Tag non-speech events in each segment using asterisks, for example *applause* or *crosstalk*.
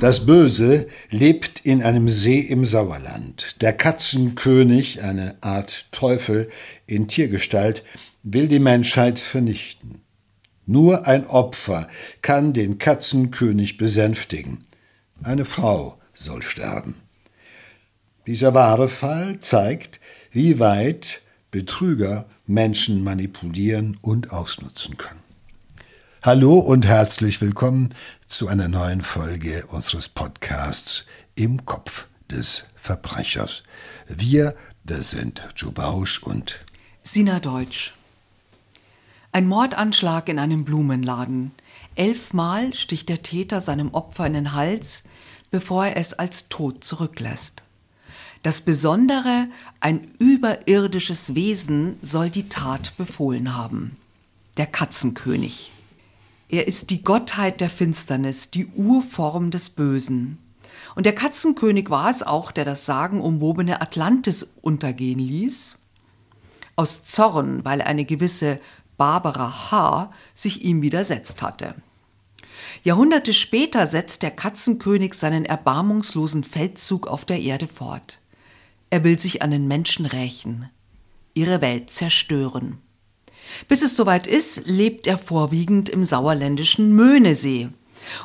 Das Böse lebt in einem See im Sauerland. Der Katzenkönig, eine Art Teufel in Tiergestalt, will die Menschheit vernichten. Nur ein Opfer kann den Katzenkönig besänftigen. Eine Frau soll sterben. Dieser wahre Fall zeigt, wie weit Betrüger Menschen manipulieren und ausnutzen können. Hallo und herzlich willkommen zu einer neuen Folge unseres Podcasts Im Kopf des Verbrechers. Wir, das sind Joe Bausch und Sina Deutsch. Ein Mordanschlag in einem Blumenladen. Elfmal sticht der Täter seinem Opfer in den Hals, bevor er es als tot zurücklässt. Das Besondere, ein überirdisches Wesen soll die Tat befohlen haben. Der Katzenkönig. Er ist die Gottheit der Finsternis, die Urform des Bösen. Und der Katzenkönig war es auch, der das sagenumwobene Atlantis untergehen ließ. Aus Zorn, weil eine gewisse Barbara H. sich ihm widersetzt hatte. Jahrhunderte später setzt der Katzenkönig seinen erbarmungslosen Feldzug auf der Erde fort. Er will sich an den Menschen rächen, ihre Welt zerstören. Bis es soweit ist, lebt er vorwiegend im sauerländischen Möhnesee.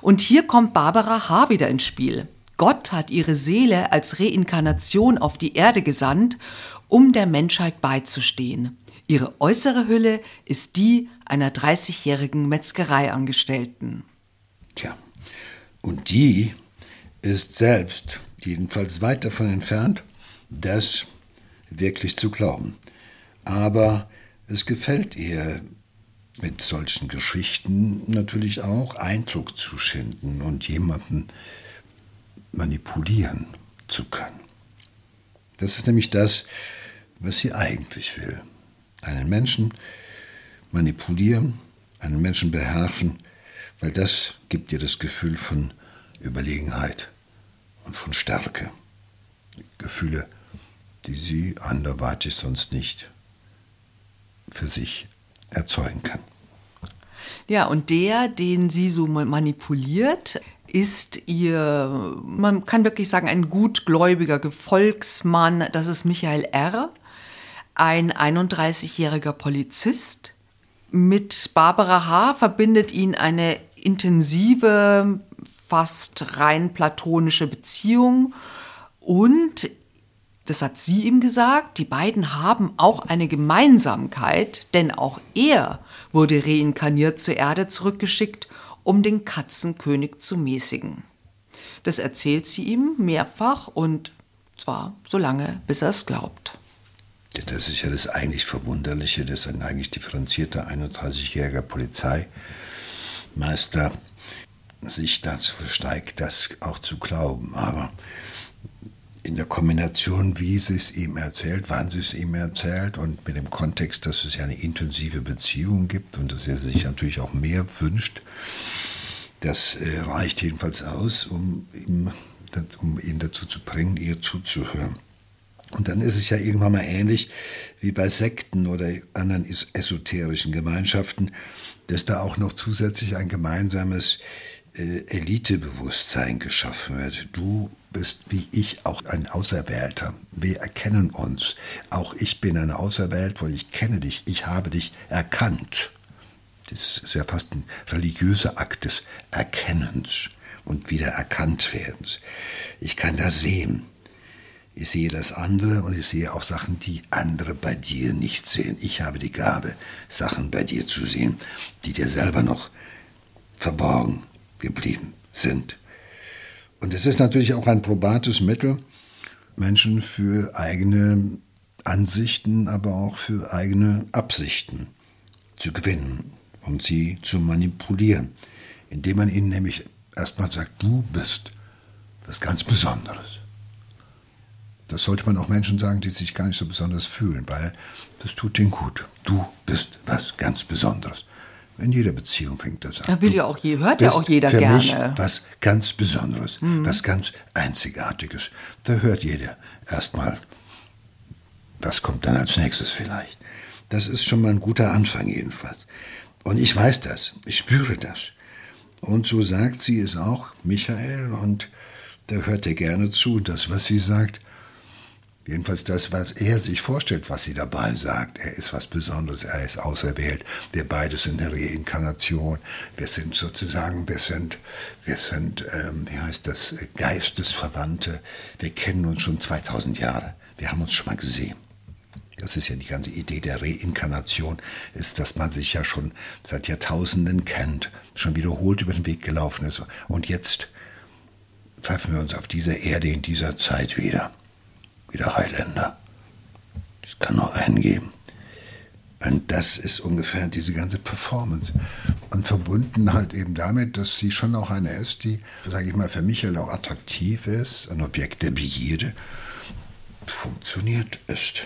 Und hier kommt Barbara H. wieder ins Spiel. Gott hat ihre Seele als Reinkarnation auf die Erde gesandt, um der Menschheit beizustehen. Ihre äußere Hülle ist die einer 30-jährigen Metzgereiangestellten. Tja, und die ist selbst jedenfalls weit davon entfernt, das wirklich zu glauben. Aber es gefällt ihr, mit solchen Geschichten natürlich auch Eindruck zu schinden und jemanden manipulieren zu können. Das ist nämlich das, was sie eigentlich will. Einen Menschen manipulieren, einen Menschen beherrschen, weil das gibt ihr das Gefühl von Überlegenheit und von Stärke. Gefühle, die sie anderweitig sonst nicht für sich erzeugen kann. Ja, und der, den sie so manipuliert, ist ihr, man kann wirklich sagen, ein gutgläubiger Gefolgsmann. Das ist Michael R., ein 31-jähriger Polizist. Mit Barbara H. verbindet ihn eine intensive, fast rein platonische Beziehung. Und das hat sie ihm gesagt, die beiden haben auch eine Gemeinsamkeit, denn auch er wurde reinkarniert zur Erde zurückgeschickt, um den Katzenkönig zu mäßigen. Das erzählt sie ihm mehrfach und zwar so lange, bis er es glaubt. Das ist ja das eigentlich Verwunderliche, dass ein eigentlich differenzierter 31-jähriger Polizeimeister sich dazu versteigt, das auch zu glauben. Aber in der Kombination, wie sie es ihm erzählt, wann sie es ihm erzählt und mit dem Kontext, dass es ja eine intensive Beziehung gibt und dass er sich natürlich auch mehr wünscht, das äh, reicht jedenfalls aus, um, ihm, um ihn dazu zu bringen, ihr zuzuhören. Und dann ist es ja irgendwann mal ähnlich wie bei Sekten oder anderen esoterischen Gemeinschaften, dass da auch noch zusätzlich ein gemeinsames äh, Elitebewusstsein geschaffen wird. Du bist wie ich auch ein Auserwählter. Wir erkennen uns. Auch ich bin ein Auserwählt, weil ich kenne dich, ich habe dich erkannt. Das ist ja fast ein religiöser Akt des Erkennens und wieder Erkanntwerdens. Ich kann das sehen. Ich sehe das andere und ich sehe auch Sachen, die andere bei dir nicht sehen. Ich habe die Gabe, Sachen bei dir zu sehen, die dir selber noch verborgen geblieben sind. Und es ist natürlich auch ein probates Mittel, Menschen für eigene Ansichten, aber auch für eigene Absichten zu gewinnen und sie zu manipulieren, indem man ihnen nämlich erstmal sagt, du bist was ganz Besonderes. Das sollte man auch Menschen sagen, die sich gar nicht so besonders fühlen, weil das tut ihnen gut. Du bist was ganz Besonderes. In jeder Beziehung fängt das an. Da will ja auch je, hört ja auch jeder für gerne. Mich was ganz Besonderes, mhm. was ganz Einzigartiges. Da hört jeder erstmal, was kommt dann als nächstes vielleicht. Das ist schon mal ein guter Anfang jedenfalls. Und ich weiß das, ich spüre das. Und so sagt sie es auch, Michael, und da hört er gerne zu. Und das, was sie sagt, Jedenfalls das, was er sich vorstellt, was sie dabei sagt. Er ist was Besonderes, er ist auserwählt. Wir beide sind eine Reinkarnation. Wir sind sozusagen, wir sind, wir sind, ähm, wie heißt das, Geistesverwandte. Wir kennen uns schon 2000 Jahre. Wir haben uns schon mal gesehen. Das ist ja die ganze Idee der Reinkarnation, ist, dass man sich ja schon seit Jahrtausenden kennt, schon wiederholt über den Weg gelaufen ist. Und jetzt treffen wir uns auf dieser Erde in dieser Zeit wieder wie der Highlander. Das kann nur einen geben. Und das ist ungefähr diese ganze Performance. Und verbunden halt eben damit, dass sie schon auch eine ist, die, sage ich mal, für Michael auch attraktiv ist, ein Objekt der Begierde, funktioniert ist.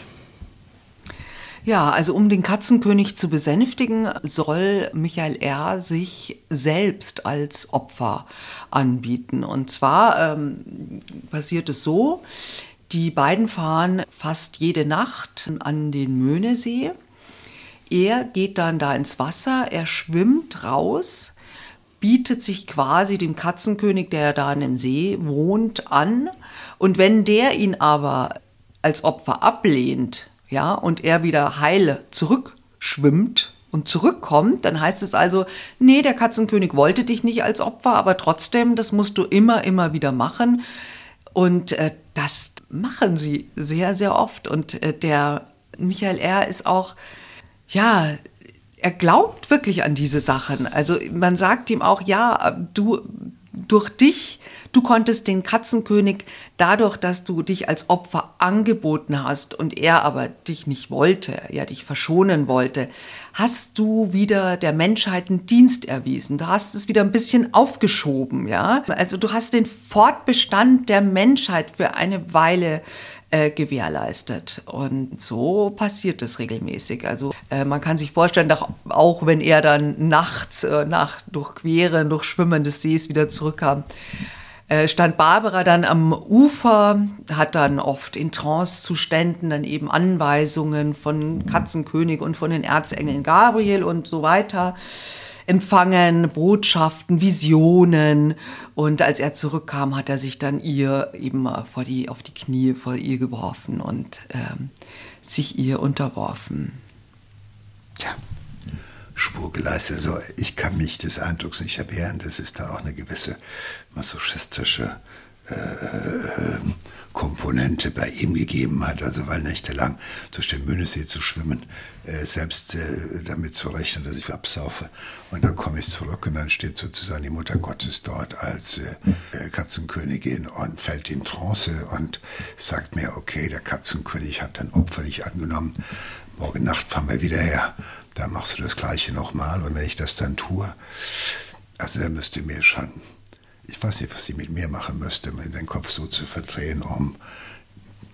Ja, also um den Katzenkönig zu besänftigen, soll Michael R. sich selbst als Opfer anbieten. Und zwar ähm, passiert es so, die beiden fahren fast jede Nacht an den Möhnesee. Er geht dann da ins Wasser, er schwimmt raus, bietet sich quasi dem Katzenkönig, der da an dem See wohnt, an. Und wenn der ihn aber als Opfer ablehnt, ja, und er wieder heile zurückschwimmt und zurückkommt, dann heißt es also, nee, der Katzenkönig wollte dich nicht als Opfer, aber trotzdem, das musst du immer, immer wieder machen. Und äh, das machen sie sehr, sehr oft. Und äh, der Michael R. ist auch, ja, er glaubt wirklich an diese Sachen. Also man sagt ihm auch, ja, du, durch dich, du konntest den Katzenkönig dadurch, dass du dich als Opfer angeboten hast und er aber dich nicht wollte, ja dich verschonen wollte, hast du wieder der Menschheit einen Dienst erwiesen. Du hast es wieder ein bisschen aufgeschoben, ja. Also du hast den Fortbestand der Menschheit für eine Weile äh, gewährleistet. Und so passiert es regelmäßig. Also äh, man kann sich vorstellen, dass auch wenn er dann nachts äh, nach Durchqueren, durch Schwimmen des Sees wieder zurückkam, äh, stand Barbara dann am Ufer, hat dann oft in Trancezuständen dann eben Anweisungen von Katzenkönig und von den Erzengeln Gabriel und so weiter empfangen, Botschaften, Visionen. Und als er zurückkam, hat er sich dann ihr eben vor die, auf die Knie vor ihr geworfen und ähm, sich ihr unterworfen. Ja, Spur geleistet. Also ich kann mich des Eindrucks nicht erwehren, dass es da auch eine gewisse masochistische äh, äh, Komponente bei ihm gegeben hat, also weil nächtelang durch den Mühnesee zu schwimmen, äh, selbst äh, damit zu rechnen, dass ich absaufe. Und dann komme ich zurück und dann steht sozusagen die Mutter Gottes dort als äh, äh, Katzenkönigin und fällt in Trance und sagt mir, okay, der Katzenkönig hat dein Opfer nicht angenommen, morgen Nacht fahren wir wieder her, da machst du das gleiche nochmal. Und wenn ich das dann tue, also er müsste mir schon ich weiß nicht, was sie mit mir machen müsste, mir den Kopf so zu verdrehen, um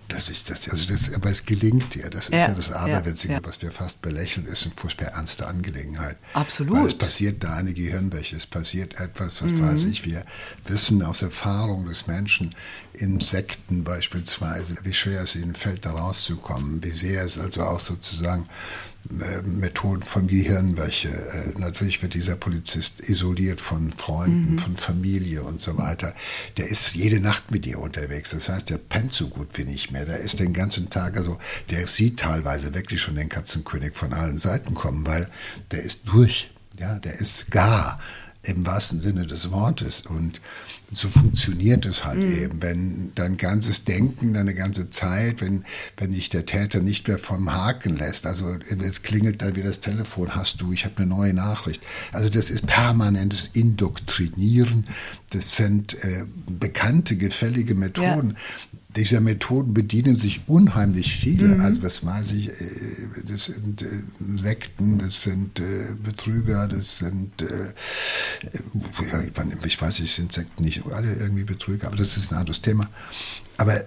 dass ich das, also das, aber es gelingt ihr. Das ist ja, ja das Aberwitzige, ja, ja. was wir fast belächeln, ist eine furchtbar ernste Angelegenheit. Absolut. Weil es passiert da eine Gehirnwäsche, es passiert etwas, was mhm. weiß ich, wir wissen aus Erfahrung des Menschen, Insekten beispielsweise, wie schwer es ihnen fällt, da rauszukommen, wie sehr es also auch sozusagen Methoden von Gehirnwäsche. Äh, natürlich wird dieser Polizist isoliert von Freunden, mhm. von Familie und so weiter. Der ist jede Nacht mit dir unterwegs. Das heißt, der pennt so gut wie nicht mehr. Der ist den ganzen Tag, also der sieht teilweise wirklich schon den Katzenkönig von allen Seiten kommen, weil der ist durch. Ja, der ist gar im wahrsten Sinne des Wortes. Und so funktioniert es halt mhm. eben. Wenn dein ganzes Denken, deine ganze Zeit, wenn, wenn dich der Täter nicht mehr vom Haken lässt, also es klingelt dann wieder das Telefon, hast du, ich habe eine neue Nachricht. Also das ist permanentes Indoktrinieren, das sind äh, bekannte, gefällige Methoden. Ja dieser Methoden bedienen sich unheimlich viele. Mhm. Also was weiß ich, äh, das sind äh, Sekten, das sind äh, Betrüger, das sind, ich weiß nicht, sind Sekten nicht alle irgendwie Betrüger, aber das ist ein anderes Thema. Aber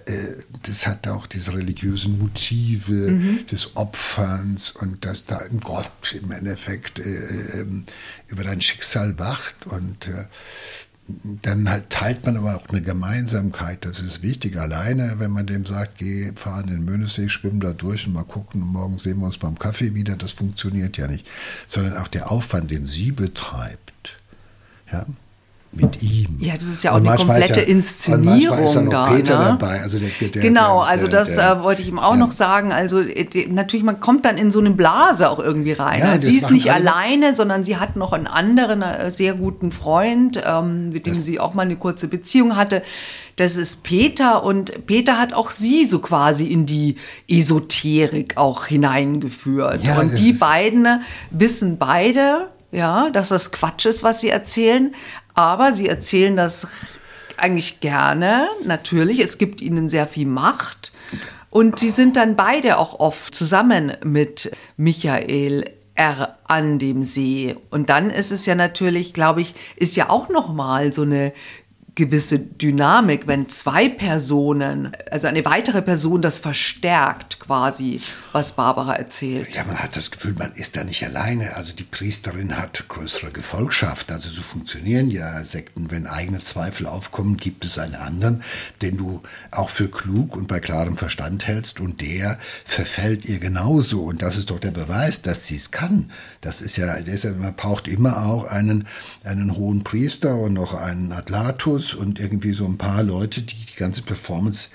das hat auch diese religiösen Motive mhm. des Opferns und dass da ein Gott im Endeffekt ähm, über dein Schicksal wacht und dann halt teilt man aber auch eine Gemeinsamkeit. Das ist wichtig. Alleine, wenn man dem sagt, geh, fahren in den Möhnesee, schwimmen da durch und mal gucken, morgen sehen wir uns beim Kaffee wieder, das funktioniert ja nicht. Sondern auch der Aufwand, den sie betreibt, ja, mit ihm. Ja, das ist ja auch und eine komplette ja, Inszenierung ist ja da. Peter ne? dabei. Also der, der, genau, also der, das äh, wollte ich ihm auch ja. noch sagen. Also äh, natürlich, man kommt dann in so eine Blase auch irgendwie rein. Ja, also sie ist nicht alleine, sondern sie hat noch einen anderen, äh, sehr guten Freund, ähm, mit dem das sie auch mal eine kurze Beziehung hatte. Das ist Peter und Peter hat auch sie so quasi in die Esoterik auch hineingeführt. Und die beiden wissen beide, ja, dass das Quatsch ist, was sie erzählen, aber sie erzählen das eigentlich gerne, natürlich. Es gibt ihnen sehr viel Macht. Und sie sind dann beide auch oft zusammen mit Michael R. an dem See. Und dann ist es ja natürlich, glaube ich, ist ja auch noch mal so eine gewisse Dynamik, wenn zwei Personen, also eine weitere Person das verstärkt quasi, was Barbara erzählt. Ja, man hat das Gefühl, man ist da nicht alleine. Also die Priesterin hat größere Gefolgschaft. Also so funktionieren ja Sekten. Wenn eigene Zweifel aufkommen, gibt es einen anderen, den du auch für klug und bei klarem Verstand hältst und der verfällt ihr genauso. Und das ist doch der Beweis, dass sie es kann. Das ist ja, man braucht immer auch einen, einen hohen Priester und noch einen Und irgendwie so ein paar Leute, die die ganze Performance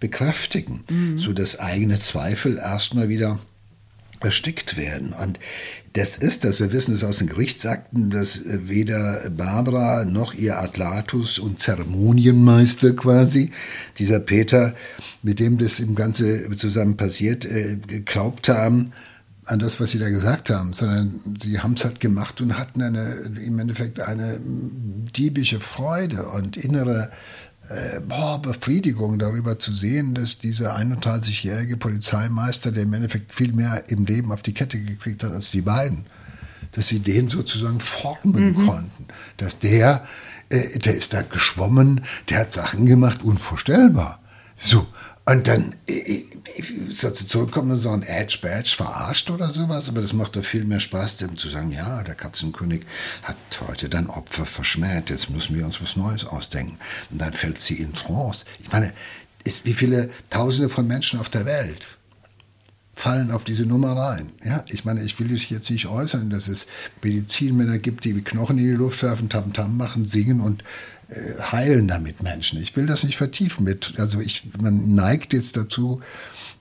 bekräftigen, mhm. so dass eigene Zweifel erstmal wieder erstickt werden. Und das ist das, wir wissen es aus den Gerichtsakten, dass weder Barbara noch ihr Atlatus und Zeremonienmeister quasi, dieser Peter, mit dem das im Ganze zusammen passiert, äh, geglaubt haben, an das, was sie da gesagt haben, sondern sie haben es halt gemacht und hatten eine, im Endeffekt eine diebische Freude und innere äh, boah, Befriedigung darüber zu sehen, dass dieser 31-jährige Polizeimeister, der im Endeffekt viel mehr im Leben auf die Kette gekriegt hat als die beiden, dass sie den sozusagen formen mhm. konnten. Dass der, äh, der ist da geschwommen, der hat Sachen gemacht, unvorstellbar. So, und dann äh, soll sie zurückkommen und sagen, Edge Badge verarscht oder sowas, aber das macht doch viel mehr Spaß, dem zu sagen, ja, der Katzenkönig hat heute dann Opfer verschmäht, jetzt müssen wir uns was Neues ausdenken. Und dann fällt sie in Trance. Ich meine, ist, wie viele Tausende von Menschen auf der Welt fallen auf diese Nummer rein. Ja, ich meine, ich will jetzt nicht äußern, dass es Medizinmänner gibt, die Knochen in die Luft werfen, Tam-Tam machen, singen und heilen damit Menschen. Ich will das nicht vertiefen. Mit, also ich, man neigt jetzt dazu,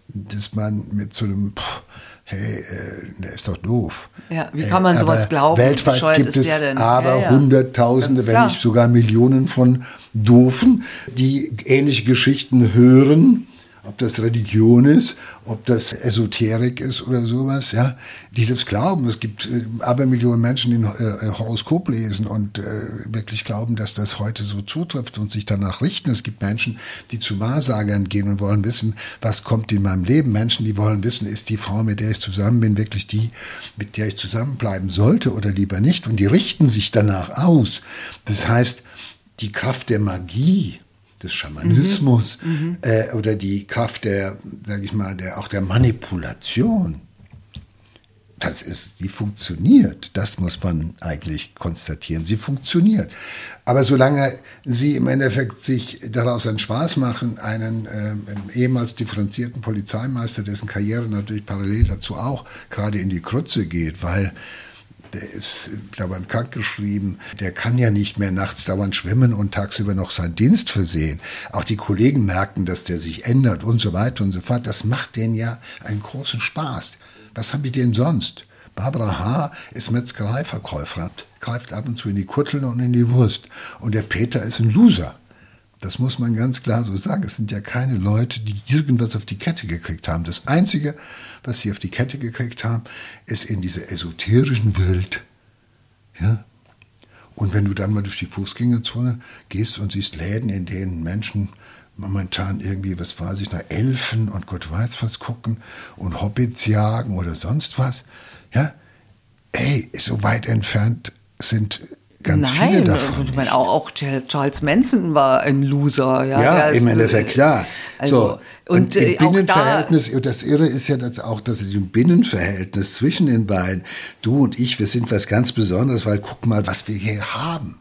dass man mit so einem, pff, hey, äh, der ist doch doof. Ja, wie kann man äh, sowas glauben? Weltweit gibt es aber ja, ja. Hunderttausende, wenn nicht sogar Millionen von Doofen, die ähnliche Geschichten hören ob das Religion ist, ob das Esoterik ist oder sowas, ja, die das glauben. Es gibt äh, Abermillionen Menschen, die äh, Horoskop lesen und äh, wirklich glauben, dass das heute so zutrifft und sich danach richten. Es gibt Menschen, die zu Wahrsagern gehen und wollen wissen, was kommt in meinem Leben. Menschen, die wollen wissen, ist die Frau, mit der ich zusammen bin, wirklich die, mit der ich zusammenbleiben sollte oder lieber nicht. Und die richten sich danach aus. Das heißt, die Kraft der Magie, des Schamanismus mhm. äh, oder die Kraft der, sage ich mal, der, auch der Manipulation. Das ist, die funktioniert. Das muss man eigentlich konstatieren. Sie funktioniert. Aber solange Sie im Endeffekt sich daraus einen Spaß machen, einen äh, ehemals differenzierten Polizeimeister, dessen Karriere natürlich parallel dazu auch gerade in die Krütze geht, weil der ist dauernd krank geschrieben, der kann ja nicht mehr nachts dauernd schwimmen und tagsüber noch seinen Dienst versehen. Auch die Kollegen merken, dass der sich ändert und so weiter und so fort. Das macht denen ja einen großen Spaß. Was haben die denn sonst? Barbara H. ist Metzgereiverkäuferin, greift ab und zu in die Kutteln und in die Wurst. Und der Peter ist ein Loser. Das muss man ganz klar so sagen. Es sind ja keine Leute, die irgendwas auf die Kette gekriegt haben. Das Einzige, was sie auf die Kette gekriegt haben, ist in dieser esoterischen Welt. Ja? Und wenn du dann mal durch die Fußgängerzone gehst und siehst Läden, in denen Menschen momentan irgendwie, was weiß ich, nach Elfen und Gott weiß was gucken und Hobbits jagen oder sonst was, ja, ey, so weit entfernt sind ganz Nein, viele davon. Ich meine, auch, auch, Charles Manson war ein Loser. Ja, ja im Endeffekt, klar. Also, so. Und, und im äh, Binnenverhältnis, da das Irre ist ja das auch, dass es im Binnenverhältnis zwischen den beiden, du und ich, wir sind was ganz Besonderes, weil guck mal, was wir hier haben.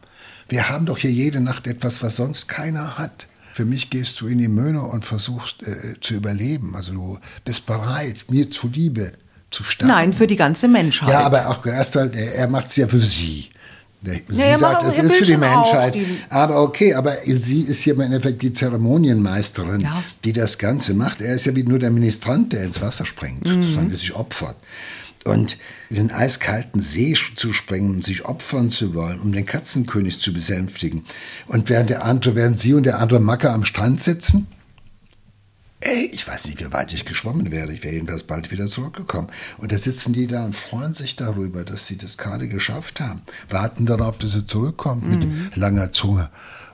Wir haben doch hier jede Nacht etwas, was sonst keiner hat. Für mich gehst du in die Möhne und versuchst äh, zu überleben. Also du bist bereit, mir zuliebe zu sterben. Nein, für die ganze Menschheit. Ja, aber auch erst, weil er, er macht es ja für sie Sie Ja, ja, sagt, es ist für die Menschheit. die- aber okay, aber sie ist hier im Endeffekt die Zeremonienmeisterin, Ja. die das Ganze macht. Er ist ja wie nur der Ministrant, der ins Wasser springt, Mhm. sozusagen, der sich opfert. Und in den eiskalten See zu springen, sich opfern zu wollen, um den Katzenkönig zu besänftigen. Und während der andere, während sie und der andere Macker am Strand sitzen, Ey, ich weiß nicht, wie weit ich geschwommen wäre. Ich wäre jedenfalls bald wieder zurückgekommen. Und da sitzen die da und freuen sich darüber, dass sie das gerade geschafft haben. Warten darauf, dass er zurückkommt mit langer Zunge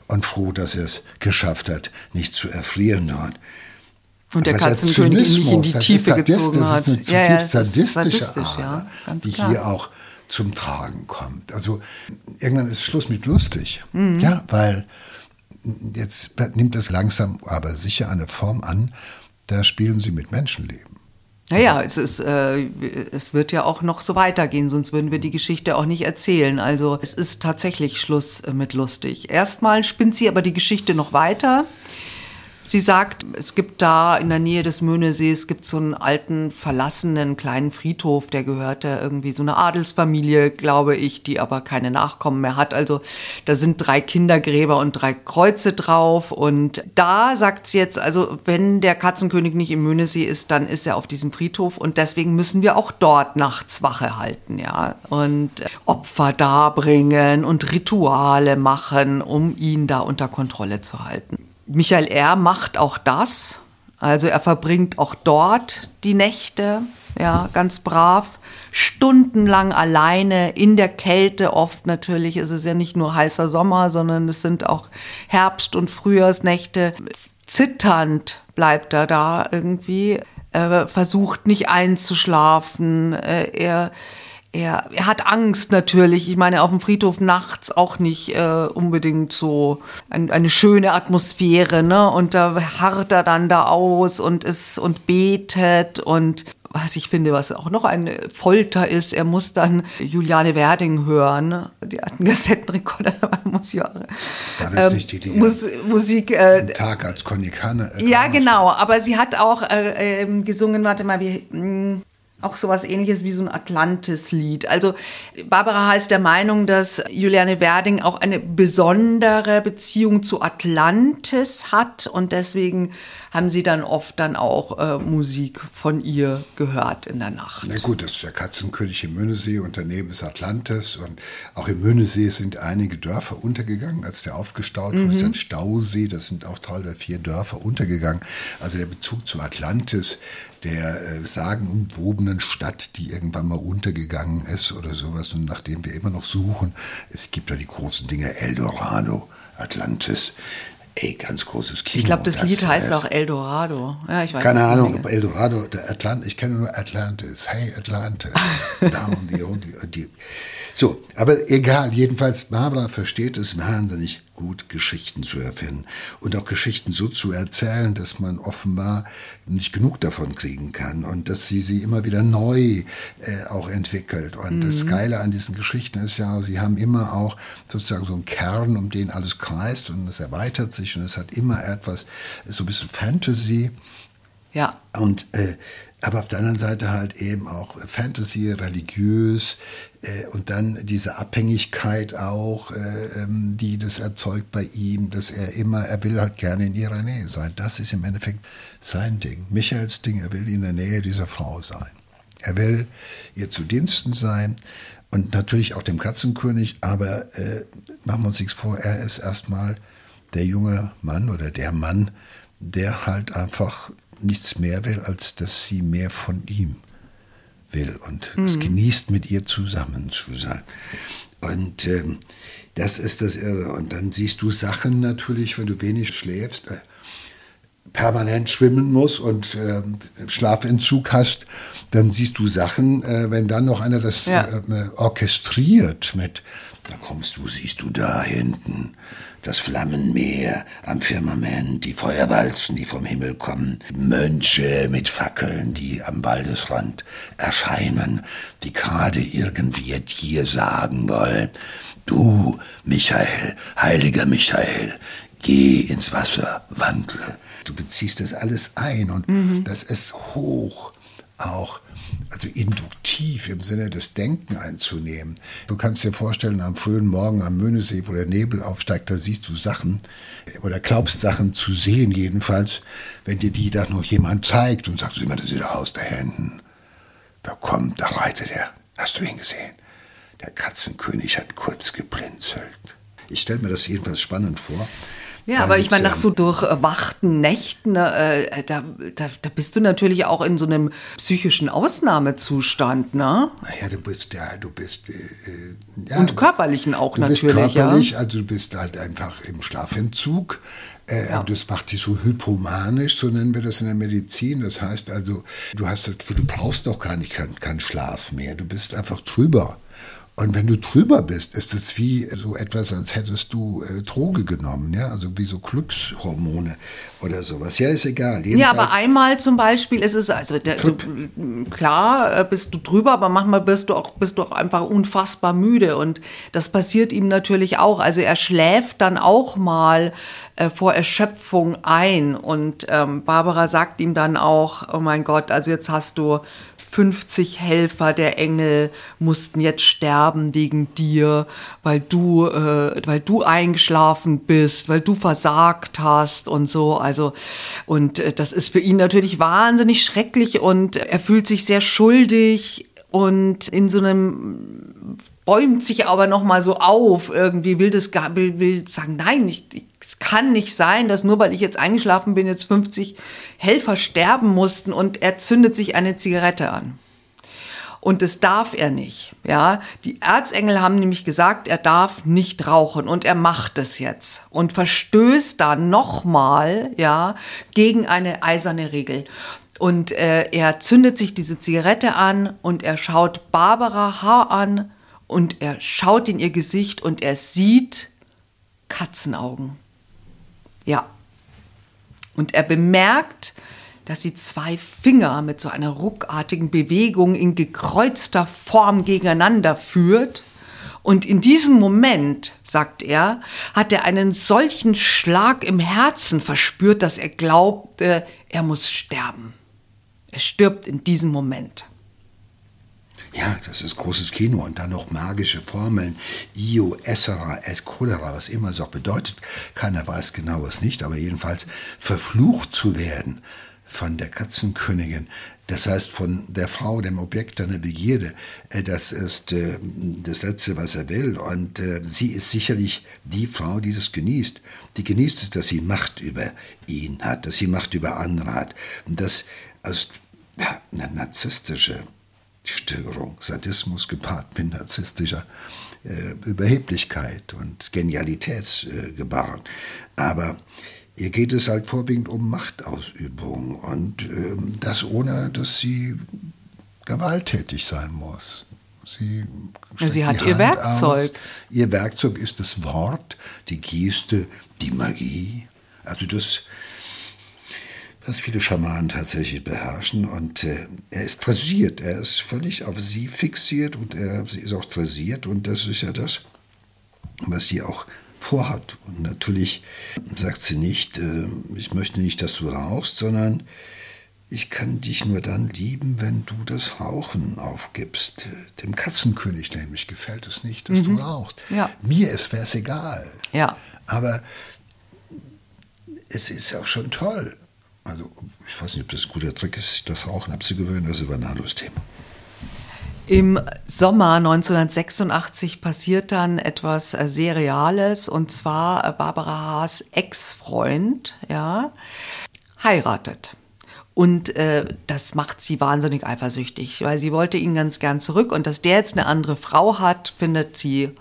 und froh, dass er es geschafft hat, nicht zu erfrieren dort. Und der ist Katzenkönig nicht in die Zynismus, das ist Tiefe Sadist- gezogen Das hat. ist eine zutiefst Ja, das ist sadistische sadistisch, Ader, ja, die klar. hier auch zum Tragen kommt. Also irgendwann ist Schluss mit lustig. Mhm. Ja, weil jetzt nimmt es langsam, aber sicher eine Form an, da spielen sie mit Menschenleben. Naja, es, ist, äh, es wird ja auch noch so weitergehen, sonst würden wir die Geschichte auch nicht erzählen. Also es ist tatsächlich Schluss äh, mit lustig. Erstmal spinnt sie aber die Geschichte noch weiter. Sie sagt, es gibt da in der Nähe des Möhnesees gibt so einen alten, verlassenen kleinen Friedhof, der gehörte irgendwie so eine Adelsfamilie, glaube ich, die aber keine Nachkommen mehr hat. Also da sind drei Kindergräber und drei Kreuze drauf. Und da sagt sie jetzt, also wenn der Katzenkönig nicht im Möhnesee ist, dann ist er auf diesem Friedhof und deswegen müssen wir auch dort nachts Wache halten, ja. Und Opfer darbringen und Rituale machen, um ihn da unter Kontrolle zu halten. Michael R. macht auch das. Also er verbringt auch dort die Nächte, ja, ganz brav, stundenlang alleine in der Kälte. Oft natürlich ist es ja nicht nur heißer Sommer, sondern es sind auch Herbst- und Frühjahrsnächte. Zitternd bleibt er da irgendwie. Er versucht nicht einzuschlafen. Äh, Er er, er hat Angst natürlich. Ich meine, auf dem Friedhof nachts auch nicht äh, unbedingt so ein, eine schöne Atmosphäre, ne? Und da harrt er dann da aus und ist und betet und was ich finde, was auch noch eine Folter ist, er muss dann Juliane Werding hören. Die hat einen Kassettenrekorder, *laughs* dabei muss ja War das nicht die, die muss, Musik äh, Tag als Konnikane. äh, ja, genau. Aber sie hat auch äh, ähm, gesungen, warte mal, wie, mh, auch sowas ähnliches wie so ein Atlantis-Lied. Also Barbara ist der Meinung, dass Juliane Werding auch eine besondere Beziehung zu Atlantis hat und deswegen haben sie dann oft dann auch äh, Musik von ihr gehört in der Nacht. Na gut, das ist der Katzenkönig im Möhnesee und daneben ist Atlantis und auch im Möhnesee sind einige Dörfer untergegangen, als der aufgestaut wurde. Das ist ein Stausee, das sind auch drei oder vier Dörfer untergegangen. Also der Bezug zu Atlantis, der äh, sagenumwobenen Stadt, die irgendwann mal untergegangen ist oder sowas und nachdem wir immer noch suchen, es gibt ja die großen Dinge Eldorado, Atlantis. Ey, ganz großes Kino. Ich glaube, das, Lied heißt ist- auch Eldorado. Ja, ich weiß keine Ahnung, ob Eldorado, der Atlant, ich kenne nur Atlantis. Hey Atlantis. *laughs* Down die, die. So, aber egal, jedenfalls, Barbara versteht es wahnsinnig gut, Geschichten zu erfinden und auch Geschichten so zu erzählen, dass man offenbar nicht genug davon kriegen kann und dass sie sie immer wieder neu äh, auch entwickelt. Und das Geile an diesen Geschichten ist ja, sie haben immer auch sozusagen so einen Kern, um den alles kreist und es erweitert sich und es hat immer etwas, so ein bisschen Fantasy, Ja. und, äh, aber auf der anderen Seite halt eben auch Fantasy, religiös und dann diese Abhängigkeit auch, äh, ähm, die das erzeugt bei ihm, dass er immer, er will halt gerne in ihrer Nähe sein. Das ist im Endeffekt sein Ding. Michaels Ding, er will in der Nähe dieser Frau sein. Er will ihr zu Diensten sein und natürlich auch dem Katzenkönig, aber äh, machen wir uns nichts vor, er ist erstmal der junge Mann oder der Mann, der halt einfach nichts mehr will, als dass sie mehr von ihm will und es genießt, mit ihr zusammen zu sein. Und ähm, das ist das Irre. Und dann siehst du Sachen natürlich, wenn du wenig schläfst, äh, permanent schwimmen musst und ähm, Schlafentzug hast, dann siehst du Sachen, äh, wenn dann noch einer das Ja. äh, orchestriert mit, da kommst du, siehst du da hinten das Flammenmeer am Firmament, die Feuerwalzen, die vom Himmel kommen, Mönche mit Fackeln, die am Waldesrand erscheinen, die gerade irgendwie dir sagen wollen, du, Michael, heiliger Michael, geh ins Wasser, wandle. Du beziehst das alles ein und das ist hoch auch also induktiv im Sinne des Denken einzunehmen. Du kannst dir vorstellen, am frühen Morgen am Möhnesee, wo der Nebel aufsteigt, da siehst du Sachen oder glaubst Sachen zu sehen, jedenfalls, wenn dir die dann noch jemand zeigt und sagt, sieh mal, das ist der Haus da hinten. Da kommt, da reitet er. Hast du ihn gesehen? Der Katzenkönig hat kurz geblinzelt. Ich stelle mir das jedenfalls spannend vor. Ja, aber ich meine, nach so durchwachten Nächten, äh, da, da, da bist du natürlich auch in so einem psychischen Ausnahmezustand, ne? Naja, du bist ja, du bist. Äh, ja, Und körperlichen auch du natürlich. Bist körperlich, ja? also du bist halt einfach im Schlafentzug. Äh, ja. Das macht dich so hypomanisch, so nennen wir das in der Medizin. Das heißt also, du hast das, du brauchst doch gar nicht keinen kein Schlaf mehr. Du bist einfach drüber. Und wenn du drüber bist, ist es wie so etwas, als hättest du äh, Droge genommen, ja, also wie so Glückshormone oder sowas. Ja, ist egal. Jedenfalls ja, aber einmal zum Beispiel ist es, also der, du, klar äh, bist du drüber, aber manchmal bist du auch, bist du auch einfach unfassbar müde und das passiert ihm natürlich auch. Also er schläft dann auch mal äh, vor Erschöpfung ein und ähm, Barbara sagt ihm dann auch, oh mein Gott, also jetzt hast du 50 Helfer der Engel mussten jetzt sterben wegen dir, weil du, äh, weil du eingeschlafen bist, weil du versagt hast und so. Also, und äh, das ist für ihn natürlich wahnsinnig schrecklich und er fühlt sich sehr schuldig und in so einem bäumt sich aber noch mal so auf irgendwie will das will, will sagen nein ich, ich kann nicht sein, dass nur weil ich jetzt eingeschlafen bin, jetzt 50 Helfer sterben mussten und er zündet sich eine Zigarette an. Und das darf er nicht. Ja, die Erzengel haben nämlich gesagt, er darf nicht rauchen und er macht es jetzt und verstößt da nochmal, ja, gegen eine eiserne Regel. Und äh, er zündet sich diese Zigarette an und er schaut Barbara Haar an und er schaut in ihr Gesicht und er sieht Katzenaugen. Ja. Und er bemerkt, dass sie zwei Finger mit so einer ruckartigen Bewegung in gekreuzter Form gegeneinander führt. Und in diesem Moment, sagt er, hat er einen solchen Schlag im Herzen verspürt, dass er glaubte, er muss sterben. Er stirbt in diesem Moment. Ja, das ist großes Kino und dann noch magische Formeln. Io, Essera, et Cholera, was immer es auch bedeutet. Keiner weiß genau was nicht, aber jedenfalls verflucht zu werden von der Katzenkönigin. Das heißt, von der Frau, dem Objekt deiner Begierde. Äh, das ist äh, das Letzte, was er will. Und äh, sie ist sicherlich die Frau, die das genießt. Die genießt es, dass sie Macht über ihn hat, dass sie Macht über andere hat. Und das ja, eine narzisstische Störung, Sadismus gepaart mit narzisstischer äh, Überheblichkeit und Genialitätsgebaren. Äh, Aber ihr geht es halt vorwiegend um Machtausübung und äh, das ohne, dass sie gewalttätig sein muss. Sie, sie hat ihr Hand Werkzeug. Auf. Ihr Werkzeug ist das Wort, die Geste, die Magie. Also das was viele Schamanen tatsächlich beherrschen. Und äh, er ist dressiert, er ist völlig auf sie fixiert und er, sie ist auch dressiert. Und das ist ja das, was sie auch vorhat. Und natürlich sagt sie nicht, äh, ich möchte nicht, dass du rauchst, sondern ich kann dich nur dann lieben, wenn du das Rauchen aufgibst. Dem Katzenkönig nämlich gefällt es nicht, dass mhm. du rauchst. Ja. Mir wäre es egal. Ja. Aber es ist auch schon toll. Also ich weiß nicht, ob das ein guter Trick ist, sich das Rauchen abzugewöhnen, das ist aber ein anderes Thema. Im Sommer 1986 passiert dann etwas äh, Seriales und zwar äh, Barbara Haas Ex-Freund, ja, heiratet. Und äh, das macht sie wahnsinnig eifersüchtig, weil sie wollte ihn ganz gern zurück und dass der jetzt eine andere Frau hat, findet sie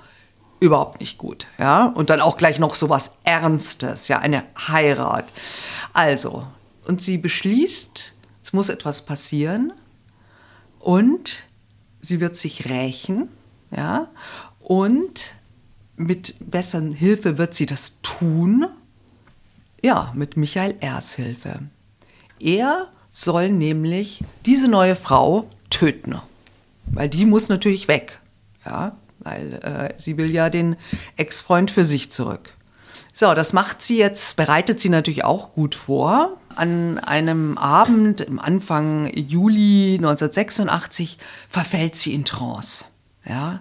überhaupt nicht gut, ja. Und dann auch gleich noch so was Ernstes, ja, eine Heirat. Also, und sie beschließt, es muss etwas passieren und sie wird sich rächen, ja, und mit besseren Hilfe wird sie das tun, ja, mit Michael Ers Hilfe. Er soll nämlich diese neue Frau töten, weil die muss natürlich weg, ja, weil äh, sie will ja den Ex-Freund für sich zurück. So, das macht sie jetzt, bereitet sie natürlich auch gut vor. An einem Abend im Anfang Juli 1986 verfällt sie in Trance. Ja?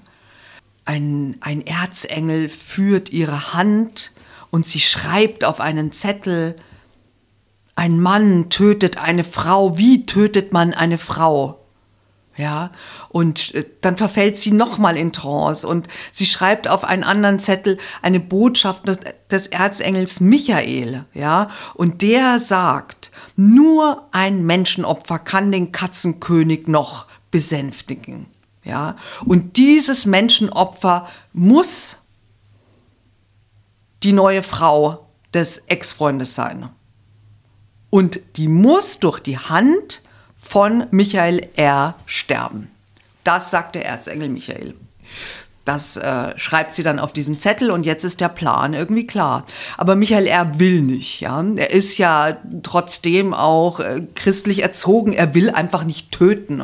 Ein, ein Erzengel führt ihre Hand und sie schreibt auf einen Zettel, ein Mann tötet eine Frau, wie tötet man eine Frau? Ja, und äh, dann verfällt sie nochmal in Trance und sie schreibt auf einen anderen Zettel eine Botschaft des Erzengels Michael, ja, und der sagt, nur ein Menschenopfer kann den Katzenkönig noch besänftigen, ja, und dieses Menschenopfer muss die neue Frau des Ex-Freundes sein. Und die muss durch die Hand von Michael R. sterben. Das sagt der Erzengel Michael. Das äh, schreibt sie dann auf diesen Zettel und jetzt ist der Plan irgendwie klar. Aber Michael R. will nicht, ja. Er ist ja trotzdem auch äh, christlich erzogen. Er will einfach nicht töten.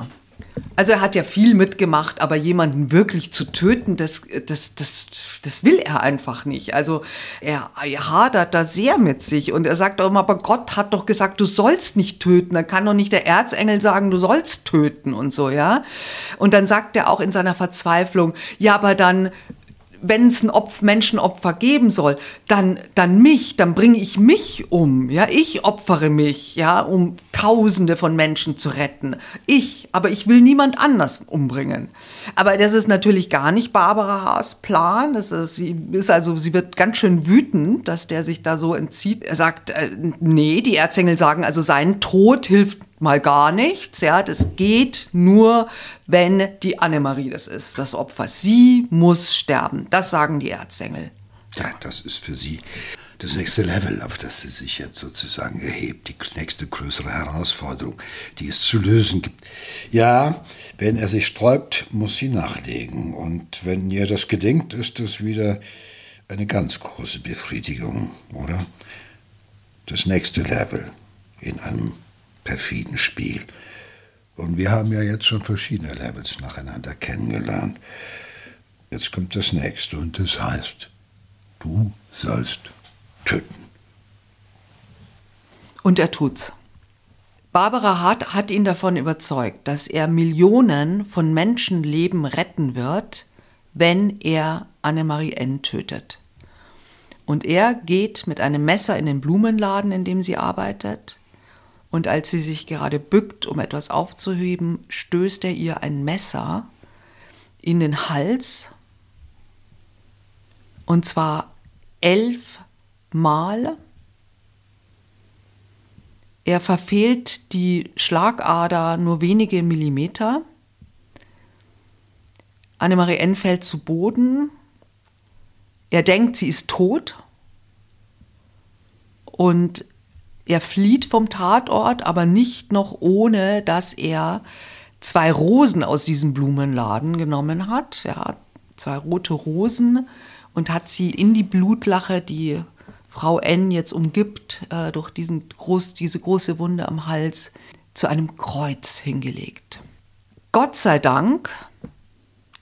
Also er hat ja viel mitgemacht, aber jemanden wirklich zu töten, das, das, das, das will er einfach nicht. Also er, er hadert da sehr mit sich und er sagt auch immer, aber Gott hat doch gesagt, du sollst nicht töten. Dann kann doch nicht der Erzengel sagen, du sollst töten und so, ja. Und dann sagt er auch in seiner Verzweiflung, ja, aber dann wenn es ein Opf Menschenopfer geben soll, dann, dann mich, dann bringe ich mich um. Ja, ich opfere mich, ja, um Tausende von Menschen zu retten. Ich, aber ich will niemand anders umbringen. Aber das ist natürlich gar nicht Barbara Haas Plan. Das ist, sie ist also, sie wird ganz schön wütend, dass der sich da so entzieht. Er sagt, äh, nee, die Erzengel sagen, also sein Tod hilft mal gar nichts. Ja, das geht nur, wenn die Annemarie das ist, das Opfer. Sie muss sterben. Das sagen die Erzengel. Ja, das ist für sie das nächste Level, auf das sie sich jetzt sozusagen erhebt, die nächste größere Herausforderung, die es zu lösen gibt. Ja, wenn er sich sträubt, muss sie nachlegen. Und wenn ihr das gedenkt, ist das wieder eine ganz große Befriedigung, oder? Das nächste Level in einem perfiden Spiel. Und wir haben ja jetzt schon verschiedene Levels nacheinander kennengelernt. Jetzt kommt das nächste und das heißt, du sollst töten. Und er tut's. Barbara Hart hat ihn davon überzeugt, dass er Millionen von Menschenleben retten wird, wenn er Annemarie N. tötet. Und er geht mit einem Messer in den Blumenladen, in dem sie arbeitet, und als sie sich gerade bückt, um etwas aufzuheben, stößt er ihr ein Messer in den Hals, und zwar elf Mal. Er verfehlt die Schlagader nur wenige Millimeter. Annemarie N. fällt zu Boden. Er denkt, sie ist tot. Und er flieht vom Tatort, aber nicht noch ohne, dass er zwei Rosen aus diesem Blumenladen genommen hat. Hat zwei rote Rosen und hat sie in die Blutlache, die Frau N jetzt umgibt, äh, durch diesen groß, diese große Wunde am Hals, zu einem Kreuz hingelegt. Gott sei Dank,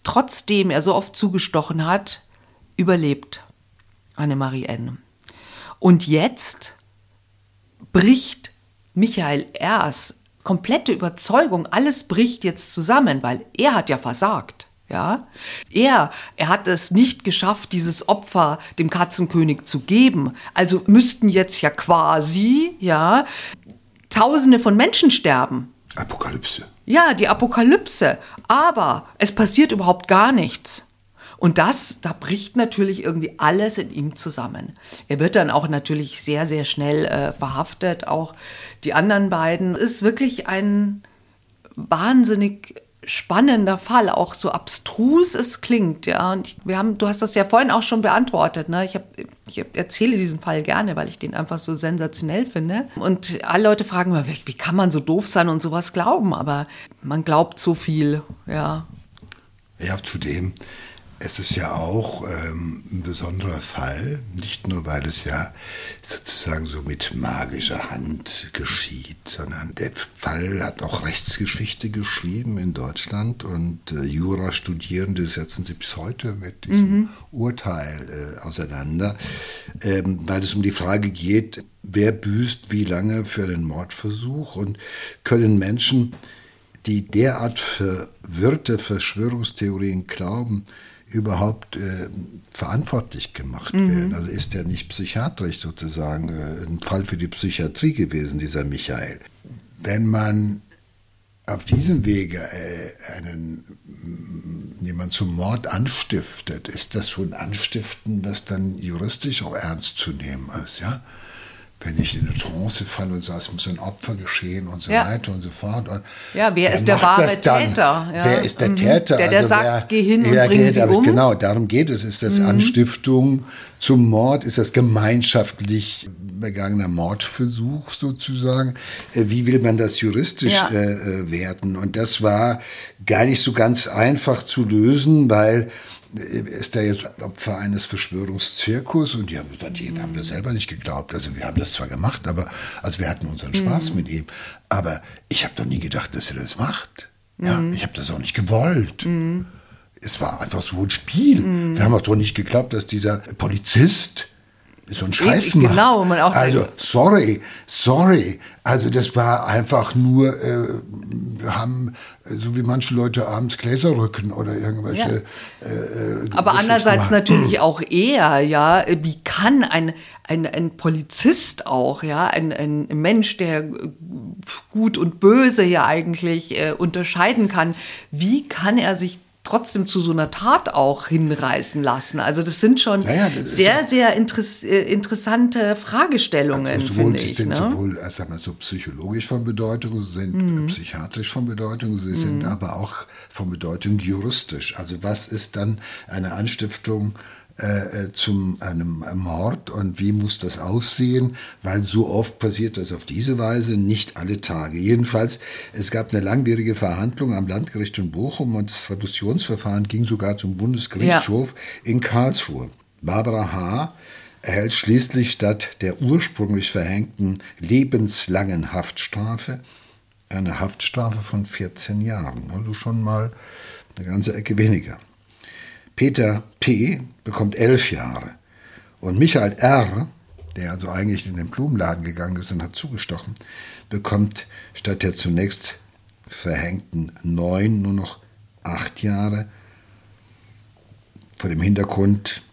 trotzdem er so oft zugestochen hat, überlebt Annemarie N. Und jetzt bricht Michael Ers komplette Überzeugung, alles bricht jetzt zusammen, weil er hat ja versagt. Ja, er, er hat es nicht geschafft, dieses Opfer dem Katzenkönig zu geben. Also müssten jetzt ja quasi, ja, Tausende von Menschen sterben. Apokalypse. Ja, die Apokalypse. Aber es passiert überhaupt gar nichts. Und das, da bricht natürlich irgendwie alles in ihm zusammen. Er wird dann auch natürlich sehr, sehr schnell äh, verhaftet, auch die anderen beiden. Es ist wirklich ein wahnsinnig spannender Fall, auch so abstrus es klingt, ja. Und wir haben, du hast das ja vorhin auch schon beantwortet, ne? Ich, hab, ich erzähle diesen Fall gerne, weil ich den einfach so sensationell finde. Und alle Leute fragen immer, wie, kann man so doof sein und sowas glauben? Aber man glaubt so viel, ja. Ja, zudem es ist ja auch ähm, ein besonderer Fall, nicht nur weil es ja sozusagen so mit magischer Hand geschieht, sondern der Fall hat auch Rechtsgeschichte geschrieben in Deutschland und äh, Jurastudierende setzen sich bis heute mit diesem mhm. Urteil äh, auseinander, ähm, weil es um die Frage geht, wer büßt wie lange für den Mordversuch und können Menschen, die derart verwirrte Verschwörungstheorien glauben, überhaupt äh, verantwortlich gemacht mhm. werden. Also ist er nicht psychiatrisch sozusagen äh, ein Fall für die Psychiatrie gewesen, dieser Michael. Wenn man auf diesem Wege äh, einen, jemand zum Mord anstiftet, ist das schon Anstiften, was dann juristisch auch ernst zu nehmen ist. Ja? Wenn ich in eine Trance falle und sage, es muss ein Opfer geschehen und so ja. weiter und so fort. Und ja, wer ist der wahre Täter? Ja. Wer ist der mhm. Täter? Der, der also sagt, wer, geh hin und bring geht, sie um. Genau, darum geht es. Ist das mhm. Anstiftung zum Mord? Ist das gemeinschaftlich begangener Mordversuch sozusagen? Äh, wie will man das juristisch ja. äh, äh werten? Und das war gar nicht so ganz einfach zu lösen, weil ist er jetzt Opfer eines Verschwörungszirkus und die haben gesagt, die haben wir selber nicht geglaubt. Also wir haben das zwar gemacht, aber also wir hatten unseren Spaß mhm. mit ihm. Aber ich habe doch nie gedacht, dass er das macht. Ja, mhm. ich habe das auch nicht gewollt. Mhm. Es war einfach so ein Spiel. Mhm. Wir haben auch doch nicht geglaubt, dass dieser Polizist so ein Scheiß macht. Genau, man auch also sorry, sorry. Also das war einfach nur, äh, wir haben, so wie manche Leute abends Gläserrücken oder irgendwelche. Ja. Äh, äh Aber andererseits machen. natürlich auch eher, ja, wie kann ein, ein, ein Polizist auch, ja, ein, ein Mensch, der gut und böse ja eigentlich äh, unterscheiden kann, wie kann er sich trotzdem zu so einer Tat auch hinreißen lassen. Also das sind schon ja, ja, das sehr, sehr interess äh, interessante Fragestellungen, also sowohl, finde ich. Sie sind ne? sowohl äh, sag mal, so psychologisch von Bedeutung, sie sind mhm. psychiatrisch von Bedeutung, sie mhm. sind aber auch von Bedeutung juristisch. Also was ist dann eine Anstiftung äh, äh, zum einem Mord und wie muss das aussehen, weil so oft passiert das auf diese Weise, nicht alle Tage. Jedenfalls, es gab eine langwierige Verhandlung am Landgericht in Bochum und das Revissionsverfahren ging sogar zum Bundesgerichtshof ja. in Karlsruhe. Barbara H. erhält schließlich statt der ursprünglich verhängten lebenslangen Haftstrafe eine Haftstrafe von 14 Jahren. Also schon mal eine ganze Ecke weniger. Peter P. bekommt elf Jahre. Und Michael R., der also eigentlich in den Blumenladen gegangen ist und hat zugestochen, bekommt statt der zunächst verhängten neun nur noch acht Jahre. Vor dem Hintergrund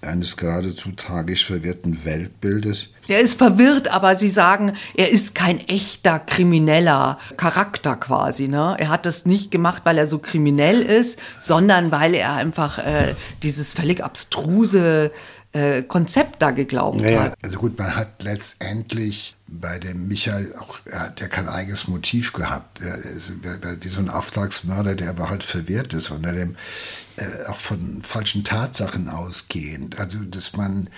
eines geradezu tragisch verwirrten Weltbildes. Er ist verwirrt, aber Sie sagen, er ist kein echter krimineller Charakter quasi. Ne? Er hat das nicht gemacht, weil er so kriminell ist, sondern weil er einfach äh, dieses völlig abstruse äh, Konzept da geglaubt naja, hat. Also gut, man hat letztendlich bei dem Michael auch, er hat ja kein eigenes Motiv gehabt. Er ist wie so ein Auftragsmörder, der aber halt verwirrt ist unter dem äh, auch von falschen Tatsachen ausgehend. Also, dass man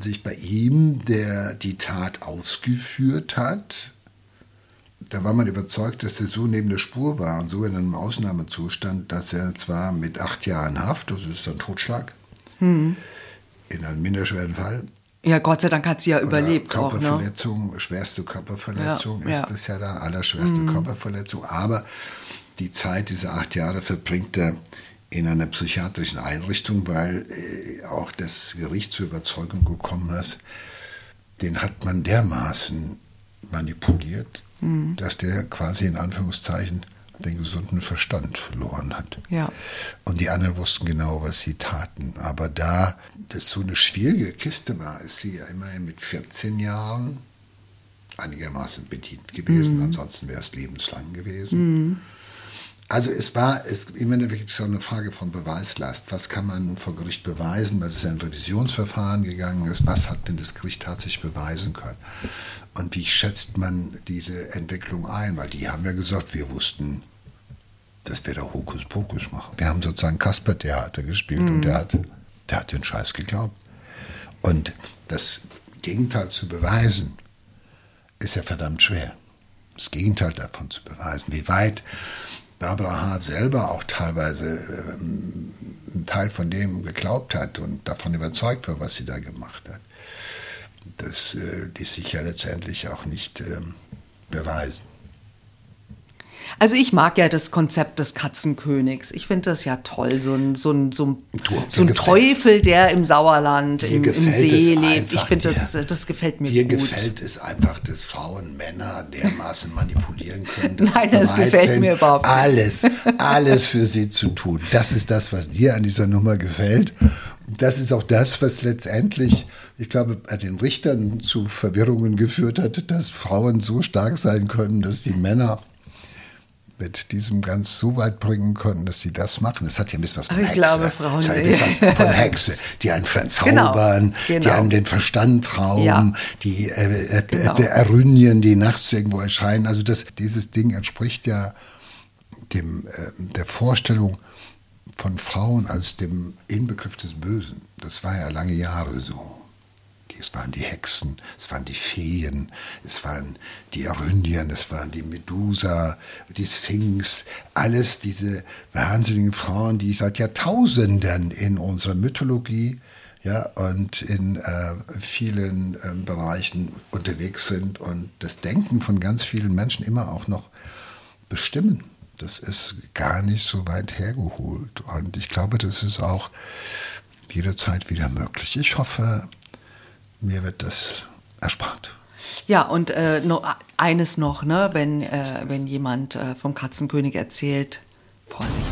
sich bei ihm, der die Tat ausgeführt hat, da war man überzeugt, dass er so neben der Spur war und so in einem Ausnahmezustand, dass er zwar mit acht Jahren Haft, das ist dann Totschlag, hm. in einem minderschweren Fall. Ja, Gott sei Dank hat sie ja überlebt. Körperverletzung, auch, ne? schwerste Körperverletzung ja, ist ja. es ja da, allerschwerste mhm. Körperverletzung. Aber die Zeit dieser acht Jahre verbringt er in einer psychiatrischen Einrichtung, weil äh, auch das Gericht zur Überzeugung gekommen ist, den hat man dermaßen manipuliert, mhm. dass der quasi in Anführungszeichen den gesunden Verstand verloren hat. Ja. Und die anderen wussten genau, was sie taten. Aber da das so eine schwierige Kiste war, ist sie ja immerhin mit 14 Jahren einigermaßen bedient gewesen. Mhm. Ansonsten wäre es lebenslang gewesen. Mhm. Also es war es, im Endeffekt so eine Frage von Beweislast. Was kann man vor Gericht beweisen? Was ist ein Revisionsverfahren gegangen ist? Was hat denn das Gericht tatsächlich beweisen können? Und wie schätzt man diese Entwicklung ein? Weil die haben ja gesagt, wir wussten, dass wir da Hokuspokus machen. Wir haben sozusagen Kasper-Theater gespielt mhm. und der hat, der hat den Scheiß geglaubt. Und das Gegenteil zu beweisen, ist ja verdammt schwer. Das Gegenteil davon zu beweisen. Wie weit Barbara Hart selber auch teilweise ähm, einen Teil von dem geglaubt hat und davon überzeugt war, was sie da gemacht hat. Das äh, ließ sich ja letztendlich auch nicht ähm, beweisen. Also ich mag ja das Konzept des Katzenkönigs. Ich finde das ja toll. So ein, so ein, so ein, Du, so ein dir Teufel, der im Sauerland, Dir im, im See lebt. Ich finde, dir- das, das gefällt mir Dir gut. gefällt es einfach, dass Frauen Männer dermaßen manipulieren können. Dass Nein, das gefällt sind, mir überhaupt nicht. Alles, alles für sie zu tun. Das ist das, was dir an dieser Nummer gefällt. Und das ist auch das, was letztendlich, ich glaube, bei den Richtern zu Verwirrungen geführt hat, dass Frauen so stark sein können, dass die Männer mit diesem ganz so weit bringen können, dass sie das machen. Das hat ja ein bisschen was von ich Hexe. glaube, Frauen- Das hat ja ein bisschen was von *laughs* Hexe, die einen verzaubern, die genau. einem den Verstand rauben, Ja. die äh, äh, Genau. äh, Erynien, die nachts irgendwo erscheinen. Also das, dieses Ding entspricht ja dem, äh, der Vorstellung von Frauen als dem Inbegriff des Bösen. Das war ja lange Jahre so. Es waren die Hexen, es waren die Feen, es waren die Erynien, es waren die Medusa, die Sphinx, alles diese wahnsinnigen Frauen, die seit Jahrtausenden in unserer Mythologie ja, und in äh, vielen ähm, Bereichen unterwegs sind und das Denken von ganz vielen Menschen immer auch noch bestimmen. Das ist gar nicht so weit hergeholt. Und ich glaube, das ist auch jederzeit wieder möglich. Ich hoffe, mir wird das erspart. Ja, und äh, noch eines noch, ne, wenn, äh, wenn jemand äh, vom Katzenkönig erzählt, Vorsicht,